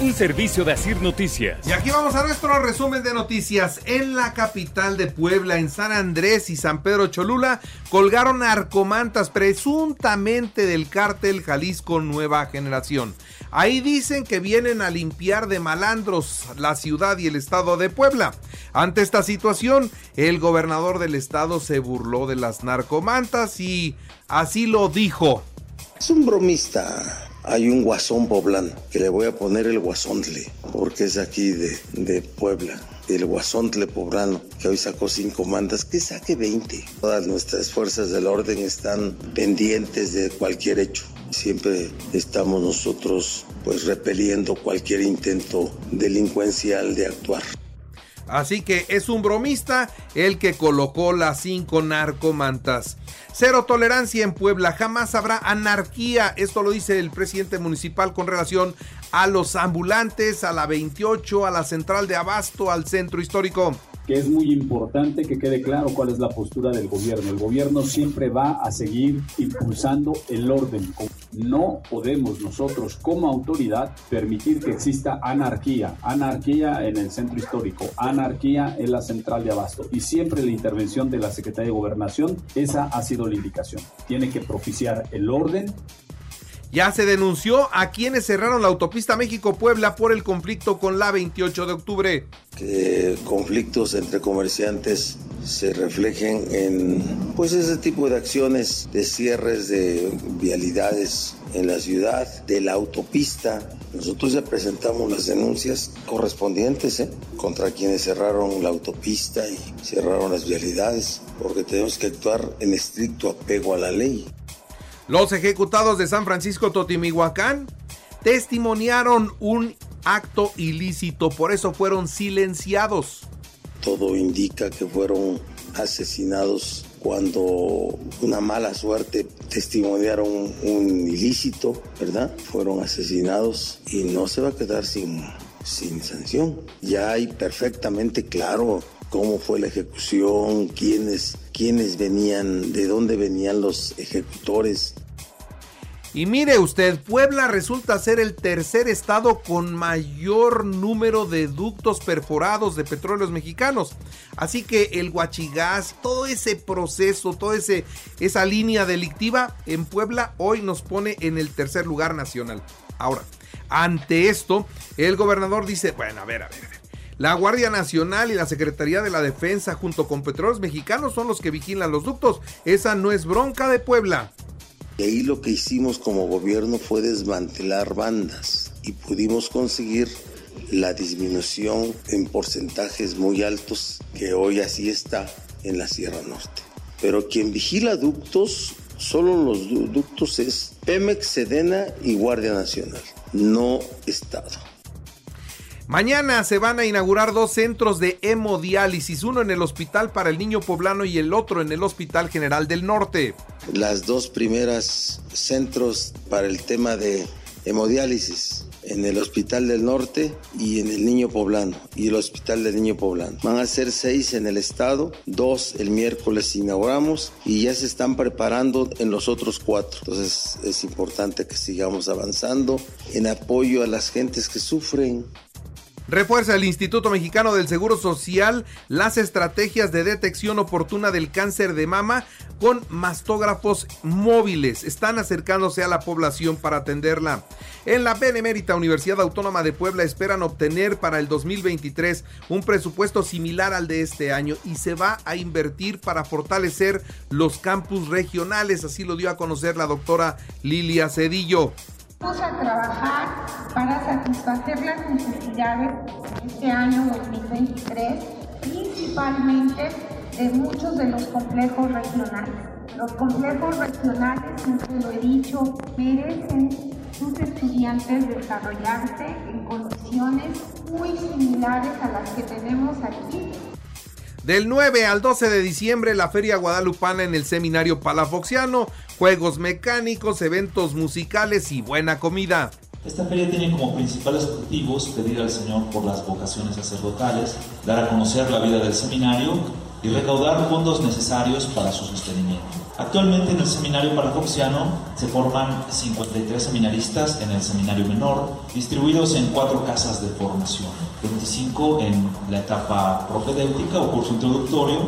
Un servicio de Asir Noticias. Y aquí vamos a nuestro resumen de noticias. En la capital de Puebla, en San Andrés y San Pedro Cholula, colgaron narcomantas presuntamente del cártel Jalisco Nueva Generación. Ahí dicen que vienen a limpiar de malandros la ciudad y el estado de Puebla. Ante esta situación, el gobernador del estado se burló de las narcomantas y así lo dijo. Es un bromista. Hay un guasón poblano que le voy a poner el guasontle, porque es aquí de, de Puebla el guasontle poblano, que hoy sacó cinco mandas, que saque 20. Todas nuestras fuerzas del orden están pendientes de cualquier hecho. Siempre estamos nosotros pues repeliendo cualquier intento delincuencial de actuar. Así que es un bromista el que colocó las cinco narcomantas. Cero tolerancia en Puebla, jamás habrá anarquía. Esto lo dice el presidente municipal con relación a los ambulantes, a la 28, a la central de abasto, al centro histórico que es muy importante que quede claro cuál es la postura del gobierno. El gobierno siempre va a seguir impulsando el orden. No podemos nosotros como autoridad permitir que exista anarquía, anarquía en el centro histórico, anarquía en la central de abasto. Y siempre la intervención de la Secretaría de Gobernación, esa ha sido la indicación. Tiene que propiciar el orden ya se denunció a quienes cerraron la autopista México-Puebla por el conflicto con la 28 de octubre. Que conflictos entre comerciantes se reflejen en pues ese tipo de acciones de cierres de vialidades en la ciudad, de la autopista. Nosotros ya presentamos las denuncias correspondientes ¿eh? contra quienes cerraron la autopista y cerraron las vialidades, porque tenemos que actuar en estricto apego a la ley. Los ejecutados de San Francisco Totimihuacán testimoniaron un acto ilícito, por eso fueron silenciados. Todo indica que fueron asesinados cuando una mala suerte testimoniaron un ilícito, ¿verdad? Fueron asesinados y no se va a quedar sin, sin sanción. Ya hay perfectamente claro cómo fue la ejecución, quiénes, quiénes venían, de dónde venían los ejecutores. Y mire usted, Puebla resulta ser el tercer estado con mayor número de ductos perforados de petróleos mexicanos. Así que el huachigás, todo ese proceso, toda esa línea delictiva en Puebla hoy nos pone en el tercer lugar nacional. Ahora, ante esto, el gobernador dice, bueno, a ver, a ver, a ver. La Guardia Nacional y la Secretaría de la Defensa junto con Petróleos Mexicanos son los que vigilan los ductos. Esa no es bronca de Puebla. Y ahí lo que hicimos como gobierno fue desmantelar bandas y pudimos conseguir la disminución en porcentajes muy altos que hoy así está en la Sierra Norte. Pero quien vigila ductos, solo los ductos es Pemex, Sedena y Guardia Nacional, no Estado. Mañana se van a inaugurar dos centros de hemodiálisis, uno en el Hospital para el Niño Poblano y el otro en el Hospital General del Norte. Las dos primeras centros para el tema de hemodiálisis en el Hospital del Norte y en el Niño Poblano y el Hospital del Niño Poblano. Van a ser seis en el estado, dos el miércoles inauguramos y ya se están preparando en los otros cuatro. Entonces es importante que sigamos avanzando en apoyo a las gentes que sufren Refuerza el Instituto Mexicano del Seguro Social las estrategias de detección oportuna del cáncer de mama con mastógrafos móviles. Están acercándose a la población para atenderla. En la Benemérita Universidad Autónoma de Puebla esperan obtener para el 2023 un presupuesto similar al de este año y se va a invertir para fortalecer los campus regionales. Así lo dio a conocer la doctora Lilia Cedillo. Vamos a trabajar para satisfacer las necesidades de este año 2023, principalmente de muchos de los complejos regionales. Los complejos regionales, siempre lo he dicho, merecen sus estudiantes desarrollarse en condiciones muy similares a las que tenemos aquí del 9 al 12 de diciembre, la Feria Guadalupana en el Seminario Palafoxiano, juegos mecánicos, eventos musicales y buena comida. Esta feria tiene como principales objetivos pedir al Señor por las vocaciones sacerdotales, dar a conocer la vida del seminario y recaudar fondos necesarios para su sostenimiento. Actualmente en el seminario parafoxiano se forman 53 seminaristas en el seminario menor, distribuidos en cuatro casas de formación, 25 en la etapa propedéutica o curso introductorio,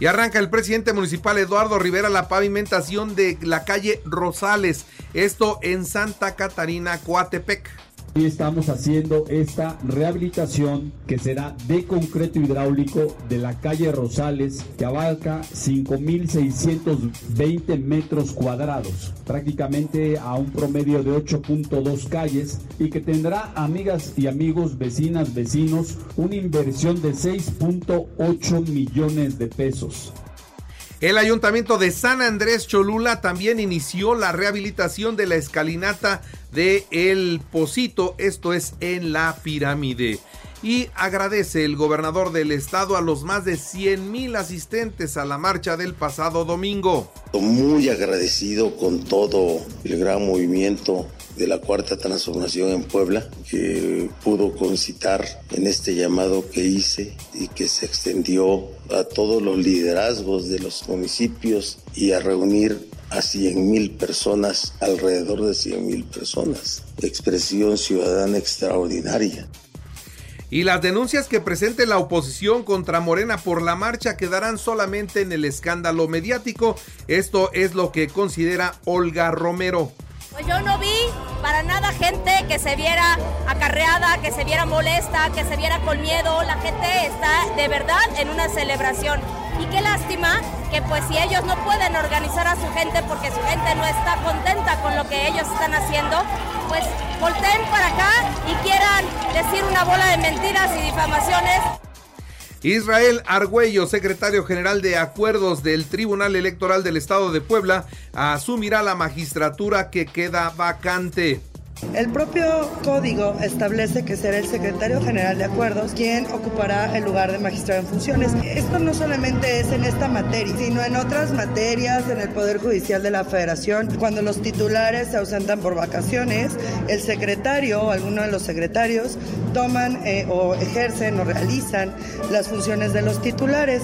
y arranca el presidente municipal Eduardo Rivera la pavimentación de la calle Rosales, esto en Santa Catarina, Coatepec. Y estamos haciendo esta rehabilitación que será de concreto hidráulico de la calle Rosales que abarca 5.620 metros cuadrados, prácticamente a un promedio de 8.2 calles y que tendrá, amigas y amigos, vecinas, vecinos, una inversión de 6.8 millones de pesos. El ayuntamiento de San Andrés Cholula también inició la rehabilitación de la escalinata de El Pocito, esto es en la pirámide. Y agradece el gobernador del estado a los más de 100 mil asistentes a la marcha del pasado domingo. Muy agradecido con todo el gran movimiento de la cuarta transformación en Puebla, que pudo concitar en este llamado que hice y que se extendió a todos los liderazgos de los municipios y a reunir a 100 mil personas, alrededor de 100 mil personas. Expresión ciudadana extraordinaria. Y las denuncias que presente la oposición contra Morena por la marcha quedarán solamente en el escándalo mediático. Esto es lo que considera Olga Romero. Pues yo no vi para nada gente que se viera acarreada, que se viera molesta, que se viera con miedo. La gente está de verdad en una celebración. Y qué lástima que pues si ellos no pueden organizar a su gente porque su gente no está contenta con lo que ellos están haciendo, pues volteen para acá y quieran decir una bola de mentiras y difamaciones. Israel Argüello, secretario general de Acuerdos del Tribunal Electoral del Estado de Puebla, asumirá la magistratura que queda vacante. El propio código establece que será el secretario general de acuerdos quien ocupará el lugar de magistrado en funciones. Esto no solamente es en esta materia, sino en otras materias, en el Poder Judicial de la Federación. Cuando los titulares se ausentan por vacaciones, el secretario o alguno de los secretarios toman eh, o ejercen o realizan las funciones de los titulares.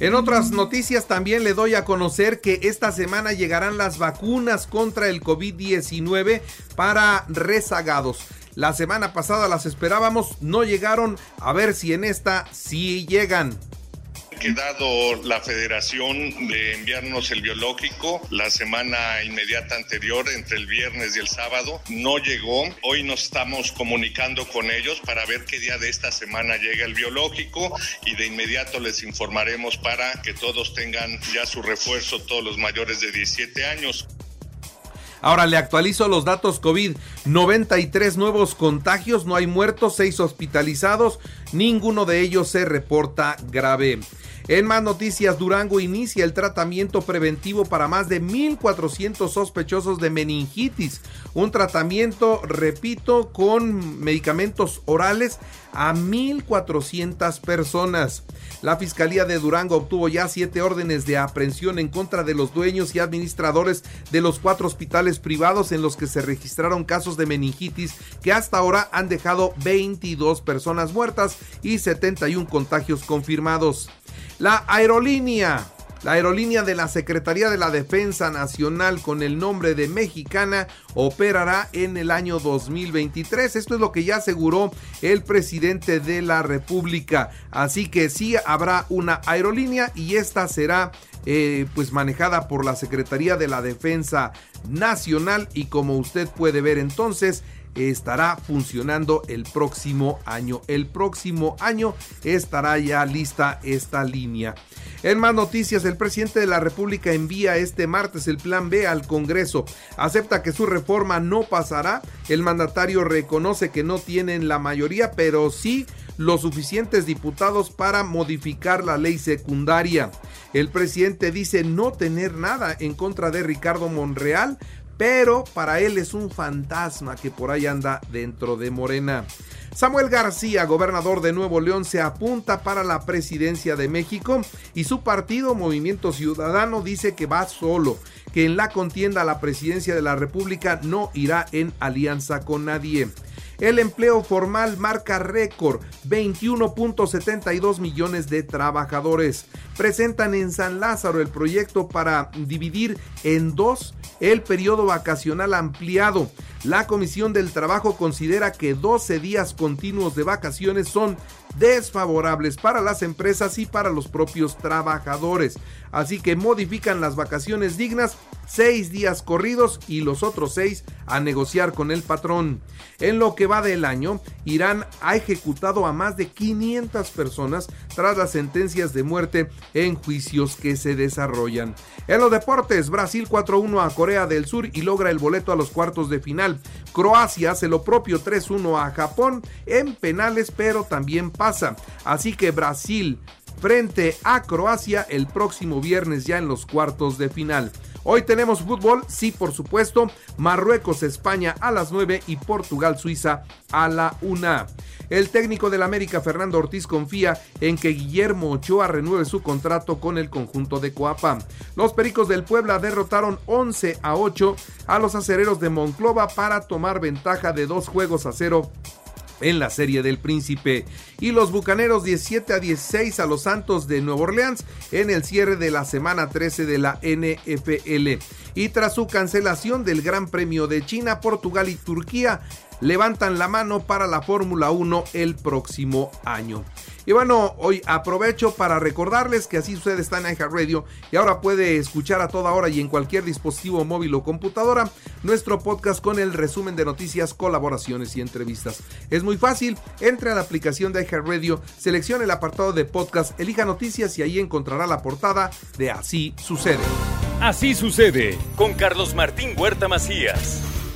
En otras noticias también le doy a conocer que esta semana llegarán las vacunas contra el COVID-19 para rezagados. La semana pasada las esperábamos, no llegaron, a ver si en esta sí llegan quedado la federación de enviarnos el biológico la semana inmediata anterior, entre el viernes y el sábado. No llegó. Hoy nos estamos comunicando con ellos para ver qué día de esta semana llega el biológico y de inmediato les informaremos para que todos tengan ya su refuerzo, todos los mayores de 17 años. Ahora le actualizo los datos COVID. 93 nuevos contagios, no hay muertos, 6 hospitalizados, ninguno de ellos se reporta grave. En más noticias, Durango inicia el tratamiento preventivo para más de 1.400 sospechosos de meningitis. Un tratamiento, repito, con medicamentos orales a 1.400 personas. La Fiscalía de Durango obtuvo ya siete órdenes de aprehensión en contra de los dueños y administradores de los cuatro hospitales privados en los que se registraron casos de meningitis que hasta ahora han dejado 22 personas muertas y 71 contagios confirmados. La aerolínea, la aerolínea de la Secretaría de la Defensa Nacional con el nombre de Mexicana operará en el año 2023. Esto es lo que ya aseguró el presidente de la República. Así que sí habrá una aerolínea y esta será eh, pues manejada por la Secretaría de la Defensa Nacional y como usted puede ver entonces estará funcionando el próximo año. El próximo año estará ya lista esta línea. En más noticias, el presidente de la República envía este martes el plan B al Congreso. Acepta que su reforma no pasará. El mandatario reconoce que no tienen la mayoría, pero sí los suficientes diputados para modificar la ley secundaria. El presidente dice no tener nada en contra de Ricardo Monreal, pero para él es un fantasma que por ahí anda dentro de Morena. Samuel García, gobernador de Nuevo León, se apunta para la presidencia de México y su partido Movimiento Ciudadano dice que va solo, que en la contienda a la presidencia de la República no irá en alianza con nadie. El empleo formal marca récord, 21.72 millones de trabajadores. Presentan en San Lázaro el proyecto para dividir en dos el periodo vacacional ampliado. La Comisión del Trabajo considera que 12 días continuos de vacaciones son desfavorables para las empresas y para los propios trabajadores. Así que modifican las vacaciones dignas, seis días corridos y los otros seis a negociar con el patrón. En lo que va del año, Irán ha ejecutado a más de 500 personas tras las sentencias de muerte en juicios que se desarrollan. En los deportes, Brasil 4-1 a Corea del Sur y logra el boleto a los cuartos de final. Croacia hace lo propio 3-1 a Japón en penales, pero también pasa. Así que Brasil frente a Croacia el próximo viernes ya en los cuartos de final. Hoy tenemos fútbol, sí, por supuesto. Marruecos, España a las 9 y Portugal, Suiza a la 1. El técnico del América, Fernando Ortiz, confía en que Guillermo Ochoa renueve su contrato con el conjunto de Coapa. Los Pericos del Puebla derrotaron 11 a 8 a los acereros de Monclova para tomar ventaja de dos juegos a cero en la serie del príncipe. Y los bucaneros 17 a 16 a los Santos de Nueva Orleans en el cierre de la semana 13 de la NFL y tras su cancelación del Gran Premio de China, Portugal y Turquía levantan la mano para la Fórmula 1 el próximo año. Y bueno, hoy aprovecho para recordarles que así sucede está en Radio y ahora puede escuchar a toda hora y en cualquier dispositivo móvil o computadora nuestro podcast con el resumen de noticias, colaboraciones y entrevistas. Es muy fácil, entre a la aplicación de Radio, seleccione el apartado de podcast, elija noticias y ahí encontrará la portada de Así sucede. Así sucede con Carlos Martín Huerta Macías.